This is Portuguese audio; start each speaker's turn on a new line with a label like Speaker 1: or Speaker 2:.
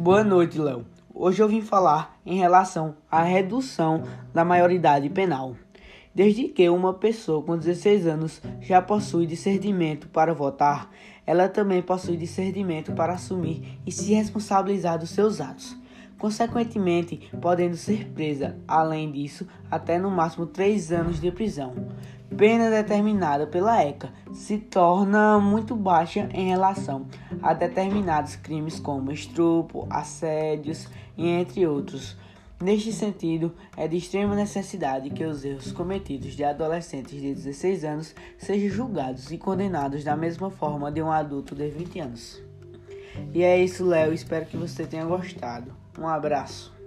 Speaker 1: Boa noite, Léo. Hoje eu vim falar em relação à redução da maioridade penal. Desde que uma pessoa com 16 anos já possui discernimento para votar, ela também possui discernimento para assumir e se responsabilizar dos seus atos. Consequentemente, podendo ser presa, além disso, até no máximo 3 anos de prisão. Pena determinada pela ECA se torna muito baixa em relação a determinados crimes como estupro, assédios e entre outros Neste sentido, é de extrema necessidade que os erros cometidos de adolescentes de 16 anos sejam julgados e condenados da mesma forma de um adulto de 20 anos. E é isso, Léo. Espero que você tenha gostado. Um abraço.